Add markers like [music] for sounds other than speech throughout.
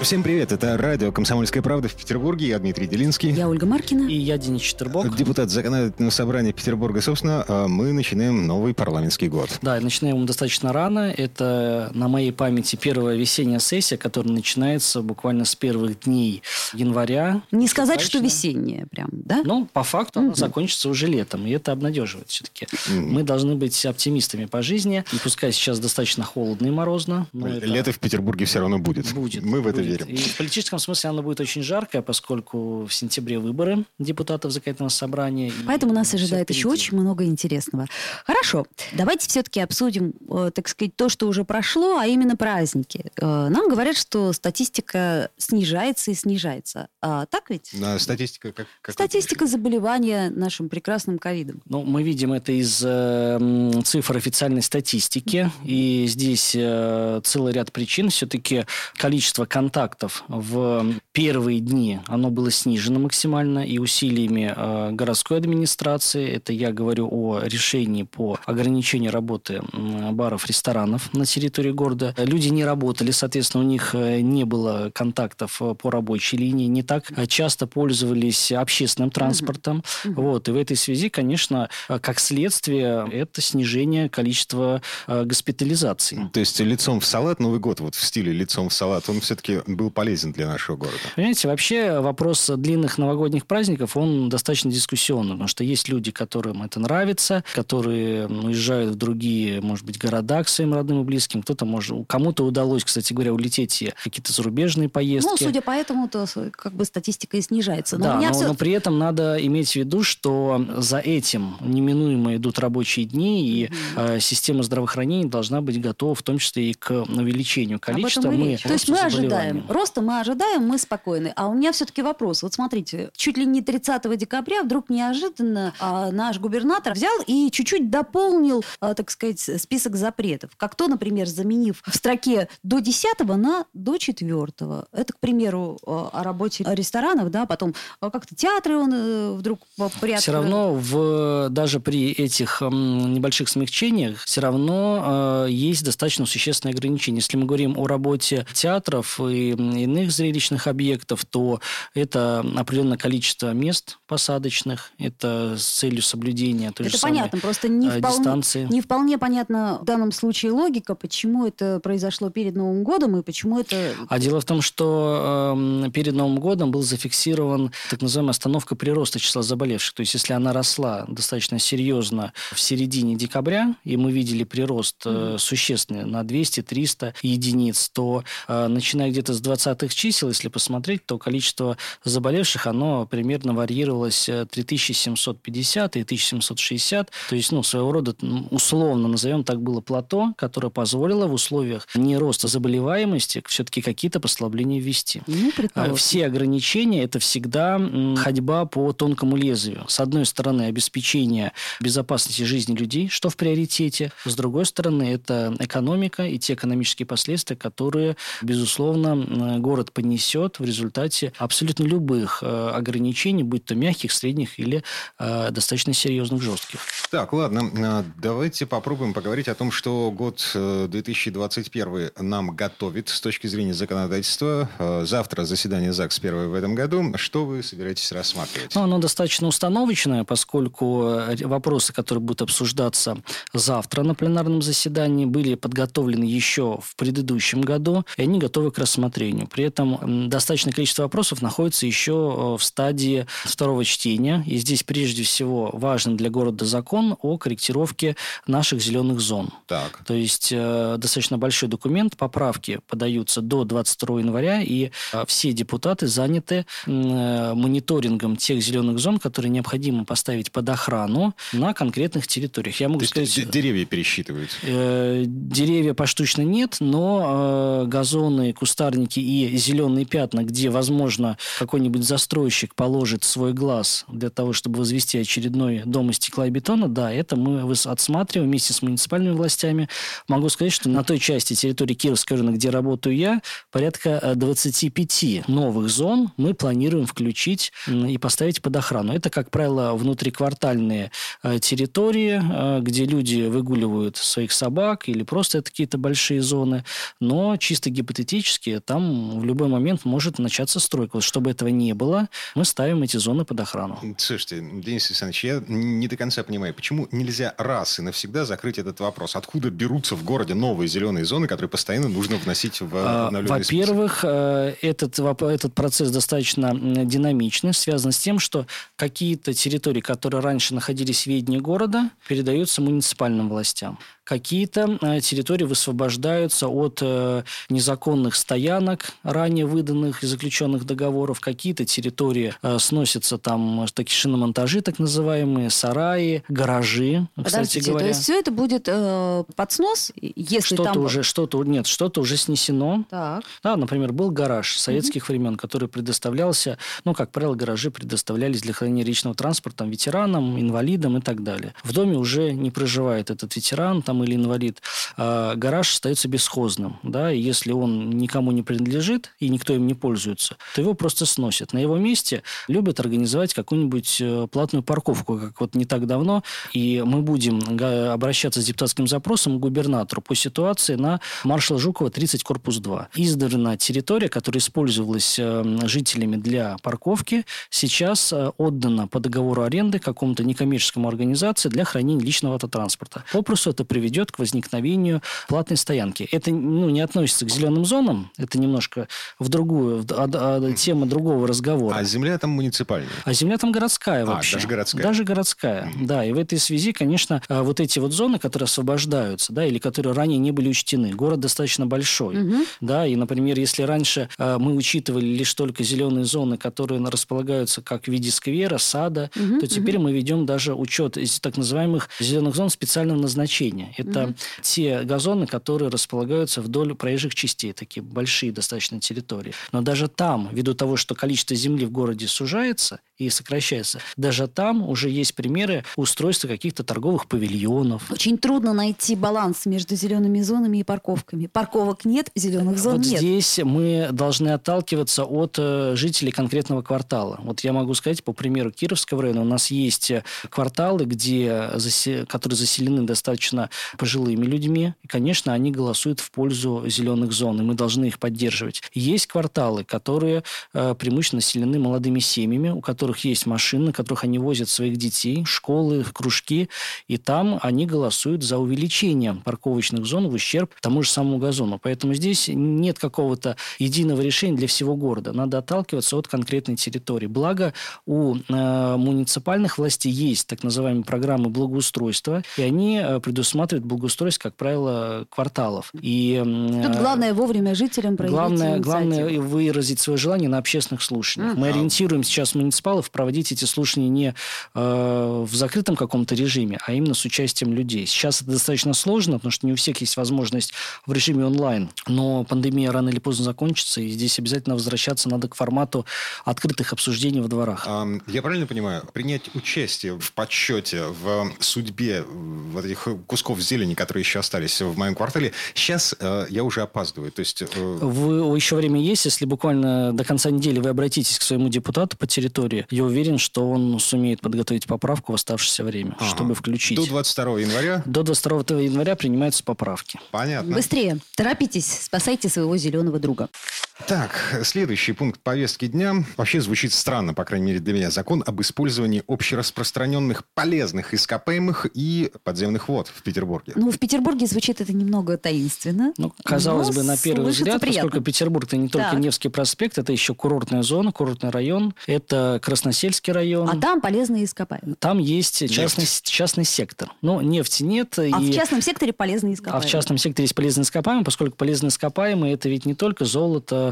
Всем привет, это радио «Комсомольская правда» в Петербурге. Я Дмитрий Делинский. Я Ольга Маркина. И я Денис Четербок. Депутат Законодательного собрания Петербурга. Собственно, а мы начинаем новый парламентский год. Да, начинаем мы достаточно рано. Это, на моей памяти, первая весенняя сессия, которая начинается буквально с первых дней января. Не сказать, что весенняя прям, да? Ну, по факту она закончится уже летом, и это обнадеживает все-таки. Мы должны быть оптимистами по жизни. И пускай сейчас достаточно холодно и морозно. но это Лето в Петербурге все равно будет. Будет. Мы в это будет. Верим. И в политическом смысле оно будет очень жаркое, поскольку в сентябре выборы депутатов законодательного собрания. Поэтому нас ожидает еще очень много интересного. Хорошо, давайте все-таки обсудим, э, так сказать, то, что уже прошло, а именно праздники. Э, Нам говорят, что статистика снижается и снижается. А так ведь? А статистика как? как Статистика заболевания нашим прекрасным ковидом. Ну, мы видим это из э, цифр официальной статистики, и здесь э, целый ряд причин. Все-таки количество контактов в первые дни, оно было снижено максимально, и усилиями э, городской администрации, это я говорю о решении по ограничению работы баров, ресторанов на территории города. Люди не работали, соответственно, у них э, не было контактов э, по рабочей линии, не так часто пользовались общественным транспортом. Вот, и в этой связи, конечно, как следствие, это снижение количества госпитализаций. То есть лицом в салат Новый год, вот в стиле лицом в салат, он все-таки был полезен для нашего города. Понимаете, вообще вопрос длинных новогодних праздников, он достаточно дискуссионный, потому что есть люди, которым это нравится, которые уезжают в другие, может быть, города к своим родным и близким. Кто-то может, кому-то удалось, кстати говоря, улететь в какие-то зарубежные поездки. Ну, судя по этому, то как бы статистика и снижается. Но да, но, всё- но при этом надо иметь в виду, что за этим неминуемо идут рабочие дни, и э, система здравоохранения должна быть готова в том числе и к увеличению количества. мы-. То есть мы заболеваний. Ожидаем. Роста мы ожидаем, мы спокойны. А у меня все-таки вопрос. Вот смотрите, чуть ли не 30 декабря вдруг неожиданно а, наш губернатор взял и чуть-чуть дополнил, а, так сказать, список запретов. Как то, например, заменив в строке до 10 на до 4. Это, к примеру, а, о работе ресторанов, да, потом а, как-то театры он э, вдруг приоткрыл. Все равно в, даже при этих небольших смягчениях все равно э, есть достаточно существенные ограничения. Если мы говорим о работе театров и иных зрелищных объектов, то это определенное количество мест посадочных, это с целью соблюдения той Это же самой, понятно, просто не э, вполне, дистанции. не вполне понятна в данном случае логика, почему это произошло перед Новым годом и почему это... А дело в том, что эм, перед Новым годом был зафиксирован так называемая остановка прироста числа заболевших. То есть, если она росла достаточно серьезно в середине декабря, и мы видели прирост э, существенный на 200-300 единиц, то э, начиная где-то с 20-х чисел, если посмотреть, то количество заболевших, оно примерно варьировалось э, 3750 и 1760. То есть, ну, своего рода, условно назовем так, было плато, которое позволило в условиях не роста заболеваемости все-таки какие-то послабления ввести. Ну, предположим. Все ограничения – это всегда ходьба по тонкому лезвию. С одной стороны, обеспечение безопасности жизни людей, что в приоритете. С другой стороны, это экономика и те экономические последствия, которые, безусловно, город понесет в результате абсолютно любых э, ограничений, будь то мягких, средних или э, достаточно серьезных, жестких. Так, ладно, давайте попробуем поговорить о том, что год э, 2021 нам готовит с точки зрения законодательства. Э, Завтра заседание ЗАГС первое в этом году. Что вы собираетесь рассматривать? Ну, оно достаточно установочное, поскольку э, вопросы, которые будут обсуждаться завтра на пленарном заседании, были подготовлены еще в предыдущем году, и они готовы к рассмотрению. При этом достаточное количество вопросов находится еще э, в стадии второго чтения, и здесь прежде всего важен для города закон о корректировке наших зеленых зон. Так. То есть э, достаточно большой документ, поправки подаются до 22 января, и э, все депутаты заняты э, мониторингом тех зеленых зон, которые необходимо поставить под охрану на конкретных территориях. Я То могу есть сказать... д- деревья пересчитывают. Э, Деревья поштучно нет, но э, газоны, кустарники кустарники и зеленые пятна, где, возможно, какой-нибудь застройщик положит свой глаз для того, чтобы возвести очередной дом из стекла и бетона, да, это мы отсматриваем вместе с муниципальными властями. Могу сказать, что на той части территории Кировского района, где работаю я, порядка 25 э, новых зон мы планируем включить и поставить под охрану. Это, как правило, внутриквартальные э, территории, э, где люди выгуливают своих собак или просто это какие-то большие зоны. Но чисто гипотетически там в любой момент может начаться стройка. Вот чтобы этого не было, мы ставим эти зоны под охрану. Слушайте, Денис Александрович, я не до конца понимаю, почему нельзя раз и навсегда закрыть этот вопрос? Откуда берутся в городе новые зеленые зоны, которые постоянно нужно вносить в а, обновленный Во-первых, э, этот, этот процесс достаточно динамичный, связан с тем, что какие-то территории, которые раньше находились в ведении города, передаются муниципальным властям. Какие-то э, территории высвобождаются от э, незаконных стоянок, ранее выданных и заключенных договоров. Какие-то территории э, сносятся там такие шиномонтажи, так называемые, сараи, гаражи, Подождите, кстати говоря. то есть все это будет э, под снос, если что-то там... уже, что-то нет, что-то уже снесено. Так. Да, например, был гараж советских угу. времен, который предоставлялся, ну, как правило, гаражи предоставлялись для хранения личного транспорта ветеранам, инвалидам и так далее. В доме уже не проживает этот ветеран, там или инвалид, а гараж остается бесхозным. Да, и если он никому не принадлежит и никто им не пользуется, то его просто сносят. На его месте любят организовать какую-нибудь э, платную парковку, как вот не так давно. И мы будем обращаться с депутатским запросом к губернатору по ситуации на маршала Жукова 30, корпус 2. Издавна территория, которая использовалась э, жителями для парковки, сейчас э, отдана по договору аренды какому-то некоммерческому организации для хранения личного автотранспорта. Попросту это приведет приведет к возникновению платной стоянки. Это ну, не относится к зеленым зонам, это немножко в другую, в, а, а, тема другого разговора. А земля там муниципальная? А земля там городская а, вообще. даже городская? Даже городская, mm-hmm. да. И в этой связи, конечно, а, вот эти вот зоны, которые освобождаются, да, или которые ранее не были учтены, город достаточно большой, mm-hmm. да, и, например, если раньше а, мы учитывали лишь только зеленые зоны, которые располагаются как в виде сквера, сада, mm-hmm. то теперь mm-hmm. мы ведем даже учет из так называемых зеленых зон специального назначения. Это угу. те газоны, которые располагаются вдоль проезжих частей, такие большие достаточно территории. Но даже там, ввиду того, что количество земли в городе сужается и сокращается, даже там уже есть примеры устройства каких-то торговых павильонов. Очень трудно найти баланс между зелеными зонами и парковками. Парковок нет, зеленых зон вот нет. здесь мы должны отталкиваться от э, жителей конкретного квартала. Вот я могу сказать, по примеру Кировского района, у нас есть кварталы, где, которые заселены достаточно пожилыми людьми. И, конечно, они голосуют в пользу зеленых зон, и мы должны их поддерживать. Есть кварталы, которые э, преимущественно населены молодыми семьями, у которых есть машины, на которых они возят своих детей, школы, кружки, и там они голосуют за увеличение парковочных зон в ущерб тому же самому газону. Поэтому здесь нет какого-то единого решения для всего города. Надо отталкиваться от конкретной территории. Благо, у э, муниципальных властей есть так называемые программы благоустройства, и они э, предусматривают благоустройств, как правило, кварталов. И, Тут главное вовремя жителям проявить главное, главное выразить свое желание на общественных слушаниях. Mm. Мы ориентируем сейчас муниципалов проводить эти слушания не э, в закрытом каком-то режиме, а именно с участием людей. Сейчас это достаточно сложно, потому что не у всех есть возможность в режиме онлайн. Но пандемия рано или поздно закончится, и здесь обязательно возвращаться надо к формату открытых обсуждений в дворах. Я правильно понимаю, принять участие в подсчете, в судьбе вот этих кусков зелени зелени, которые еще остались в моем квартале. Сейчас э, я уже опаздываю. То есть, э... вы, еще время есть, если буквально до конца недели вы обратитесь к своему депутату по территории, я уверен, что он сумеет подготовить поправку в оставшееся время, ага. чтобы включить. До 22 января? До 22 января принимаются поправки. Понятно. Быстрее, торопитесь, спасайте своего зеленого друга. Так, следующий пункт повестки дня. Вообще звучит странно, по крайней мере для меня. Закон об использовании общераспространенных полезных ископаемых и подземных вод в Петербурге. Ну, в Петербурге звучит это немного таинственно. Ну, казалось бы, на первый взгляд, приятно. поскольку Петербург это не только так. Невский проспект, это еще курортная зона, курортный район, это Красносельский район. А там полезные ископаемые. Там есть частный, частный сектор. Но нефти нет. А и... в частном секторе полезные ископаемые. А в частном секторе есть полезные ископаемые, поскольку полезные ископаемые это ведь не только золото,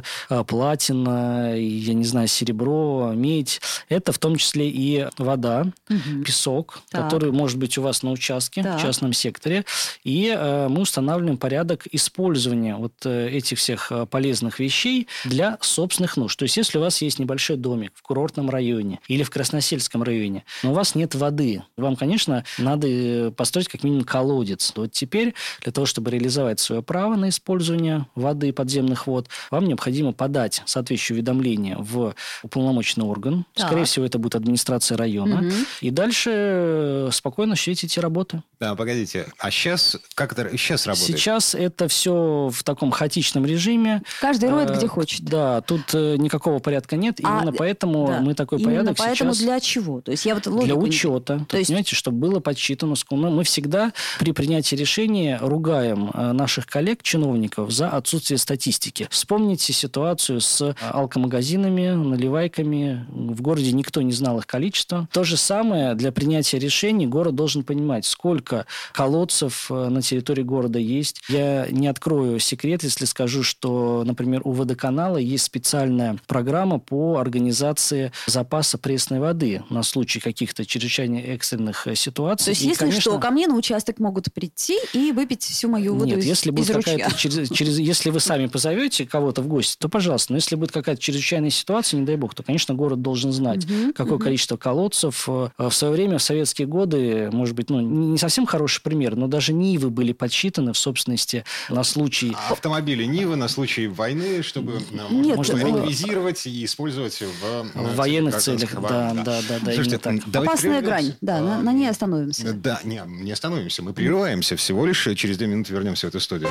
платина, я не знаю, серебро, медь. Это в том числе и вода, угу. песок, так. который может быть у вас на участке, так. в частном секторе. И э, мы устанавливаем порядок использования вот э, этих всех полезных вещей для собственных нужд. То есть, если у вас есть небольшой домик в курортном районе или в Красносельском районе, но у вас нет воды, вам, конечно, надо построить как минимум колодец. Вот теперь для того, чтобы реализовать свое право на использование воды подземных вод, вам необходимо подать соответствующее уведомление в уполномоченный орган. Так. Скорее всего, это будет администрация района. Угу. И дальше э, спокойно осуществить эти работы. Да, погодите. А сейчас как это сейчас работает? Сейчас это все в таком хаотичном режиме. Каждый роет, где хочет. Да, тут э, никакого порядка нет. А, именно поэтому да. мы такой именно порядок поэтому сейчас... для чего? То есть я вот для учета. То есть... Понимаете, чтобы было подсчитано. Мы всегда при принятии решения ругаем наших коллег, чиновников, за отсутствие статистики. Вспомните ситуацию с алкомагазинами, наливайками. В городе никто не знал их количество. То же самое для принятия решений город должен понимать, сколько колодцев э, на территории города есть. Я не открою секрет, если скажу, что, например, у водоканала есть специальная программа по организации запаса пресной воды на случай каких-то чрезвычайно экстренных э, ситуаций. То есть, и, если конечно... что, ко мне на участок могут прийти и выпить всю мою воду Нет, из, если будет какая-то через, через, если вы сами [laughs] позовете кого-то в гости, то пожалуйста. Но если будет какая-то чрезвычайная ситуация, не дай бог, то, конечно, город должен знать, угу, какое угу. количество колодцев. Э, в свое время, в советские годы, может быть, ну, не совсем хороший пример, но даже Нивы были подсчитаны в собственности на случай... А автомобили Нивы на случай войны, чтобы Нет, можно реквизировать и использовать в... В военных целях, да, да, да, да, Слушайте, так. Опасная грань, да, на, на ней остановимся. Да, не, не остановимся, мы прерываемся всего лишь, через две минуты вернемся в эту студию.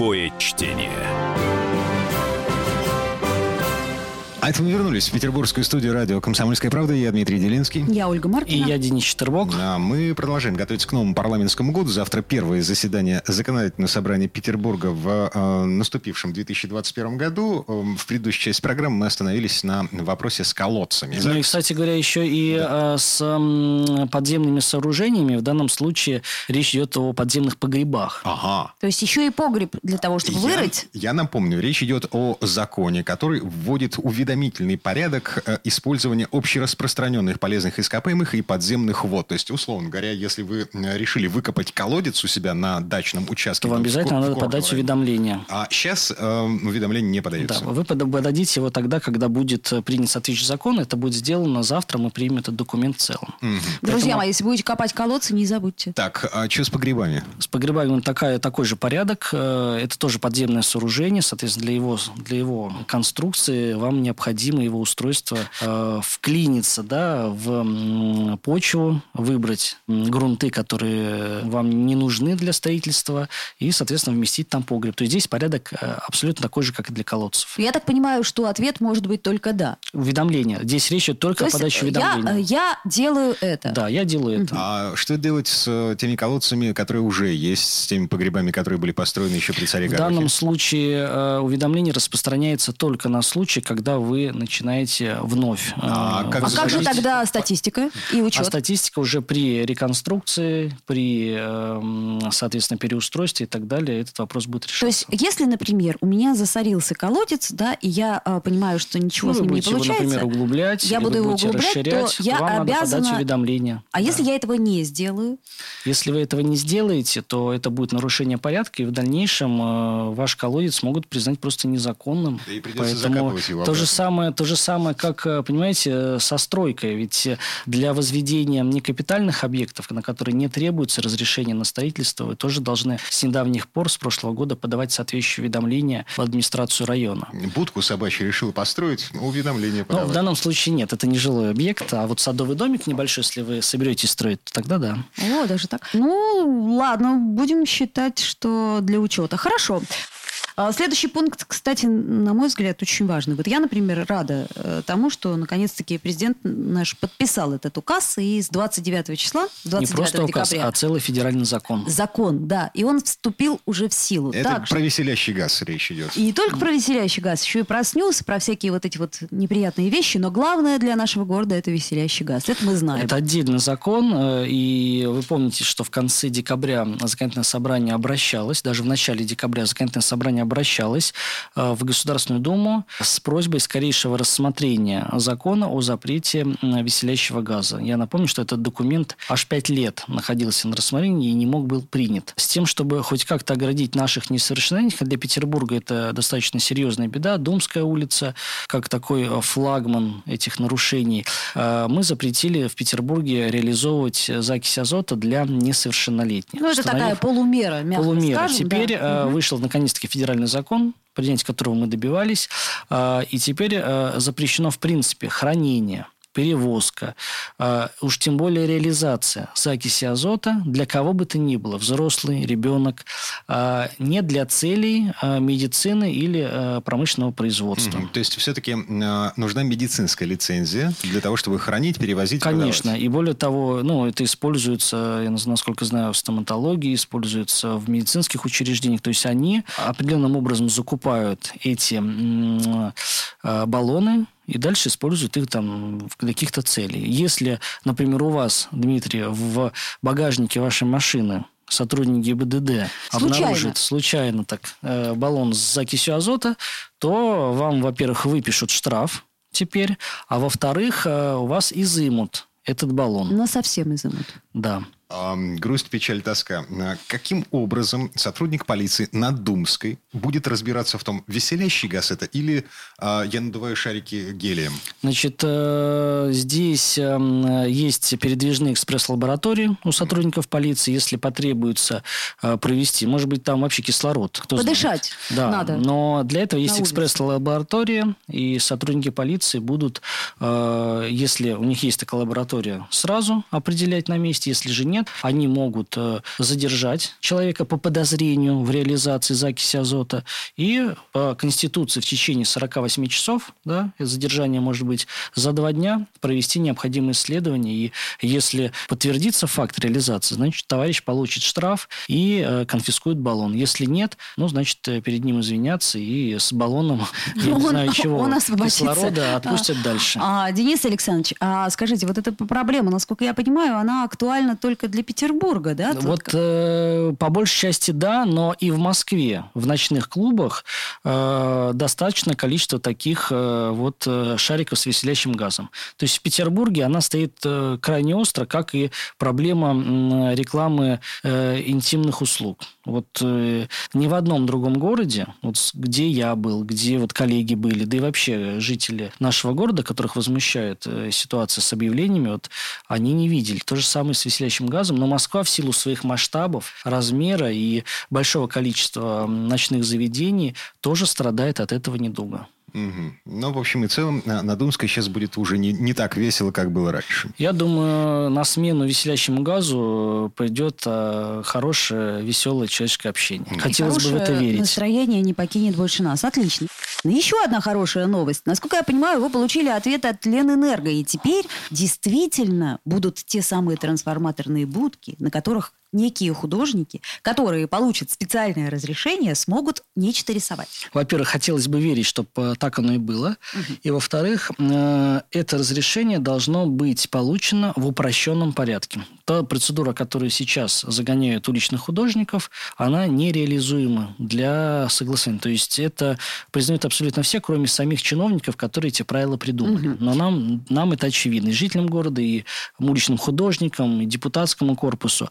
Нулевое чтение. А это мы вернулись в петербургскую студию радио «Комсомольская правда». Я Дмитрий Делинский. Я Ольга Маркина. И я Денис Четербок. А мы продолжаем готовиться к новому парламентскому году. Завтра первое заседание законодательного собрания Петербурга в э, наступившем 2021 году. Э, в предыдущей части программы мы остановились на вопросе с колодцами. Ну и, кстати говоря, еще и да. э, с э, подземными сооружениями. В данном случае речь идет о подземных погребах. Ага. То есть еще и погреб для того, чтобы я, вырыть? Я напомню, речь идет о законе, который вводит уведомление уведомительный порядок э, использования общераспространенных полезных ископаемых и подземных вод. То есть, условно говоря, если вы э, решили выкопать колодец у себя на дачном участке... То вам обязательно надо подать уведомление. А сейчас э, уведомление не подается. Да, вы подадите его тогда, когда будет э, принят соответствующий закон. Это будет сделано завтра, мы примем этот документ в целом. Угу. Друзья Поэтому... мои, если будете копать колодцы, не забудьте. Так, а что с погребами? С погребами такая, такой же порядок. Это тоже подземное сооружение. Соответственно, для его, для его конструкции вам необходимо необходимо его устройство э, вклиниться да, в почву, выбрать грунты, которые вам не нужны для строительства, и, соответственно, вместить там погреб. То есть здесь порядок э, абсолютно такой же, как и для колодцев. Я так понимаю, что ответ может быть только «да». Уведомление. Здесь речь идет только То о подаче уведомления. Я, я делаю это. Да, я делаю это. А что делать с э, теми колодцами, которые уже есть, с теми погребами, которые были построены еще при царе В данном случае э, уведомление распространяется только на случай, когда вы начинаете вновь. А, э, как, а как же тогда статистика и учет? А статистика уже при реконструкции, при, э, соответственно, переустройстве и так далее, этот вопрос будет решаться. То есть, если, например, у меня засорился колодец, да, и я э, понимаю, что ничего ну, с ним не получается, его, например, углублять, я буду его углублять, расширять, то я вам обязана... надо подать уведомление. А да. если я этого не сделаю? Если вы этого не сделаете, то это будет нарушение порядка, и в дальнейшем э, ваш колодец могут признать просто незаконным. Да и придется Поэтому его то же самое, то же самое, как, э, понимаете, со стройкой. Ведь для возведения некапитальных объектов, на которые не требуется разрешение на строительство, вы тоже должны с недавних пор, с прошлого года, подавать соответствующие уведомления в администрацию района. Будку собачью решил построить, уведомление подавать. Ну, в данном случае нет, это не жилой объект, а вот садовый домик небольшой, если вы соберетесь строить, то тогда да. О, даже так. Ну, ладно, будем считать, что для учета. Хорошо. А, следующий пункт, кстати, на мой взгляд, очень важный. Вот я, например, рада э, тому, что наконец-таки президент наш подписал этот указ, и с 29 числа, 29 Не просто декабря, указ, а целый федеральный закон. Закон, да. И он вступил уже в силу. Это Так, про веселящий газ речь идет. и не только про веселящий газ, еще и про снюс, про всякие вот эти вот неприятные вещи, но главное для нашего города это веселящий газ. Это мы знаем. Это отдельный закон, э, и вы помните, что в конце декабря законодательное собрание обращалось, даже в начале декабря законодательное собрание обращалось э, в Государственную Думу с просьбой скорейшего рассмотрения закона о запрете веселящего газа. Я напомню, что этот документ аж пять лет находился на рассмотрении и не мог был принят. С тем, чтобы хоть как-то оградить наших несовершеннолетних, а для Петербурга это достаточно серьезная беда, Думская улица, как такой э, флагман этих нарушений, э, мы запретили в Петербурге реализовывать закись азота для несовершеннолетних. ну, это такая полумера, мягко полумера. скажем. Теперь да. вышел наконец-таки федеральный закон, принятия которого мы добивались, э, и теперь э, запрещено в принципе хранение перевозка, э, уж тем более реализация закиси азота для кого бы то ни было, взрослый, ребенок, э, не для целей э, медицины или промышленного производства. Мгм. То есть все-таки нужна медицинская лицензия для того, чтобы хранить, перевозить, Конечно. продавать. И более того, ну, это используется, я насколько знаю, в стоматологии, используется в медицинских учреждениях. То есть они определенным образом закупают эти баллоны и дальше используют их там для каких-то целей. Если, например, у вас, Дмитрий, в багажнике вашей машины сотрудники ГИБДД Случайно. обнаружат случайно так э, баллон с закисью азота, то вам, во-первых, выпишут штраф теперь, а во-вторых, э, у вас изымут этот баллон. Но совсем изымут. Да. Грусть, печаль, тоска. А Каким образом сотрудник полиции на Думской будет разбираться в том, веселящий газ это или а, я надуваю шарики гелием? Значит, э, здесь э, есть передвижные экспресс-лаборатории у сотрудников полиции, если потребуется э, провести. Может быть, там вообще кислород. Кто знает. Подышать Да, надо. но для этого есть экспресс-лаборатория, и сотрудники полиции будут, э, если у них есть такая лаборатория, сразу определять на месте. Если же нет, они могут э, задержать человека по подозрению в реализации закиси азота. И по Конституции в течение 48 часов, да, задержание может быть за два дня, провести необходимые исследования. И если подтвердится факт реализации, значит, товарищ получит штраф и э, конфискует баллон. Если нет, ну, значит, э, перед ним извиняться и с баллоном, я не знаю [laughs] чего, он кислорода отпустят дальше. А, Денис Александрович, а скажите, вот эта проблема, насколько я понимаю, она актуальна только для Петербурга, да? Тут Вот э, по большей части да, но и в Москве в ночных клубах э, достаточно количество таких э, вот э, шариков с веселящим газом. То есть в Петербурге она стоит э, крайне остро, как и проблема м, рекламы э, интимных услуг. Вот э, ни в одном другом городе, вот где я был, где вот коллеги были, да и вообще жители нашего города, которых возмущает э, ситуация с объявлениями, вот они не видели. То же самое с веселящим газом, но Москва в силу своих масштабов, размера и большого количества ночных заведений тоже страдает от этого недуга. Мгм. Ну, в общем и целом, на на Думской сейчас будет уже не, не так весело, как было раньше. Я думаю, на смену веселящему газу э, пойдет э, хорошее, веселое человеческое общение. Хотелось бы в это Хорошее верить. настроение не покинет больше нас. Отлично. Еще одна хорошая новость. Насколько я понимаю, вы получили ответ от Ленэнерго. И теперь действительно будут те самые трансформаторные будки, на которых некие художники, которые получат специальное разрешение, смогут нечто рисовать. Во-первых, хотелось бы верить, чтобы так оно и было. И, во-вторых, э, это разрешение должно быть получено в упрощенном порядке. Та процедура, которую сейчас загоняют уличных художников, она нереализуема для согласования. То есть это признают абсолютно все, кроме самих чиновников, которые эти правила придумали. Но нам, нам это очевидно. И жителям города, и уличным художникам, и депутатскому корпусу.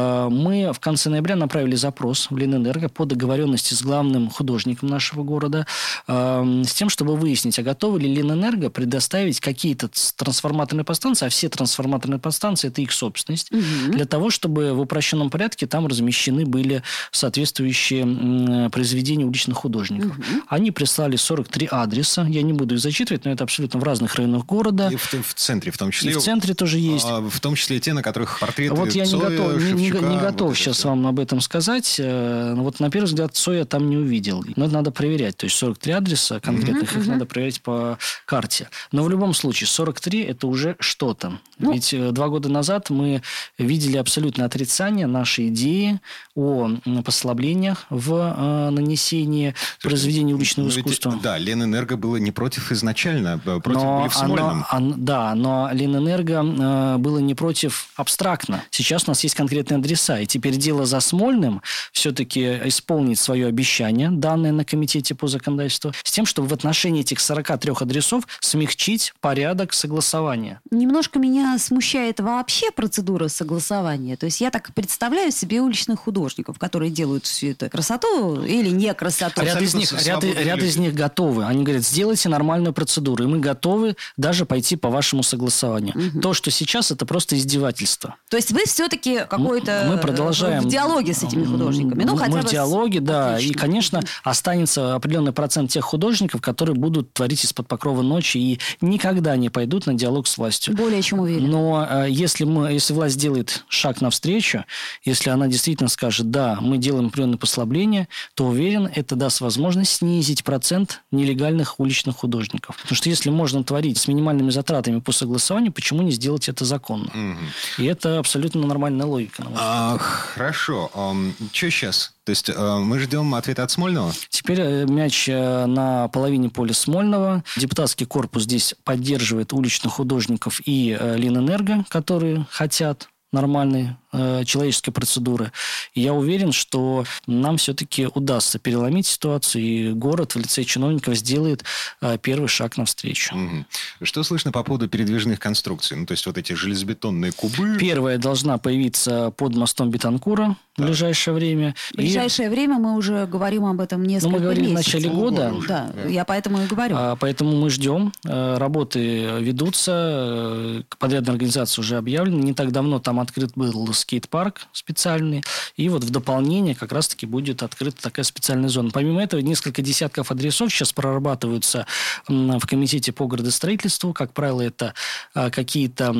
Э, мы в конце ноября направили запрос в Ленэнерго по договоренности с главным художником нашего города э, с тем, чтобы выяснить, а готовы ли Ленэнерго предоставить какие-то трансформаторные подстанции, а все трансформаторные подстанции – это их собственность, угу. для того, чтобы в упрощенном порядке там размещены были соответствующие произведения уличных художников. Угу. Они прислали 43 адреса, я не буду их зачитывать, но это абсолютно в разных районах города. И в, в центре в том числе. И в центре тоже есть. А, в том числе те, на которых портреты Вот я Цоя, не готов, не, не, не готов вот сейчас вам об этом сказать. Э, вот на первый взгляд Цоя там не увидел. Но это надо проверять. То есть 43 адреса конкретных, их надо проверять по карте. Но в любом случае 43 это уже что-то. Ну, Ведь э, два года назад мы видели абсолютное отрицание нашей идеи о послаблениях в э, нанесении произведений уличного ведь, искусства. Да, Ленэнерго было не против изначально, против но были в Смольном. Оно, оно, да, но Ленэнерго э, было не против абстрактно. Сейчас у нас есть конкретные адреса. И теперь дело за Смольным все-таки исполнить свое обещание, данное на комитете по законодательству, с тем, чтобы в отношении этих 43 адресов смягчить порядок согласования. Немножко меня смущает вообще процедура согласования. То есть я так представляю себе уличных художников, которые делают всю эту красоту или не красоту. Ряд из них, ряд, ряд из них готовы. Они говорят, сделайте нормальную процедуру, и мы готовы даже пойти по вашему согласованию. Угу. То, что сейчас, это просто издевательство. То есть вы все-таки какой-то мы продолжаем в диалоге с этими художниками. Ну, хотя мы в диалоге, да. Отлично. И, конечно, останется определенный процент тех художников, которые будут творить из-под покрова ночи и никогда не пойдут на диалог с властью. Более чем уверен. Но э, если, мы, если власть делает шаг навстречу, если она действительно скажет, да, мы делаем определенное послабление, то уверен, это даст возможность снизить процент нелегальных уличных художников. Потому что если можно творить с минимальными затратами по согласованию, почему не сделать это законно? Угу. И это абсолютно нормальная логика. А, хорошо. Um, что сейчас? То есть э, мы ждем ответа от Смольного? Теперь э, мяч э, на половине поля Смольного. Депутатский корпус здесь поддерживает уличных художников и Ленэнерго, которые хотят нормальной э, человеческой процедуры. И я уверен, что нам все-таки удастся переломить ситуацию, и город в лице чиновников сделает э, первый шаг навстречу. Угу. Что слышно по поводу передвижных конструкций? Ну, то есть вот эти железобетонные кубы? Первая должна появиться под мостом Бетанкура в ближайшее время. В ближайшее и... время мы уже говорим об этом несколько месяцев. Ну, мы говорили месяцев. в начале года. Да, да, я поэтому и говорю. А, поэтому мы ждем. Э, работы ведутся. Э, подрядная организация уже объявлена. Не так давно там открыт был скейт-парк специальный. И вот в дополнение как раз-таки будет открыта такая специальная зона. Помимо этого, несколько десятков адресов сейчас прорабатываются в комитете по градостроительству. Как правило, это э, какие-то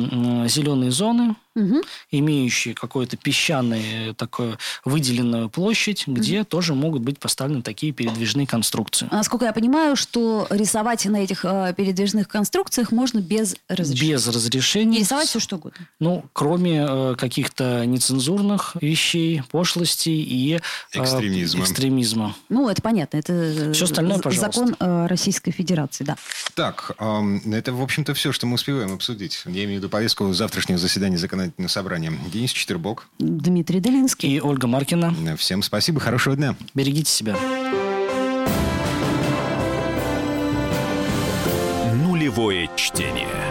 зеленые зоны, угу. имеющие какую-то песчаную такую выделенную площадь, где угу. тоже могут быть поставлены такие передвижные конструкции. А насколько я понимаю, что рисовать на этих э, передвижных конструкциях можно без разрешения. Без разрешения. И рисовать все что угодно. Ну, кроме э, каких-то нецензурных вещей, пошлостей и э, экстремизма. экстремизма. Ну, это понятно. Это все остальное, пожалуйста. закон э, Российской Федерации, да. Так, э, это, в общем-то, все, что мы успеваем обсудить. Я имею в виду повестку завтрашнего заседания законодательного законодательное собрание. Денис Четербок. Дмитрий Долинский. И Ольга Маркина. Всем спасибо, хорошего дня. Берегите себя. Нулевое чтение.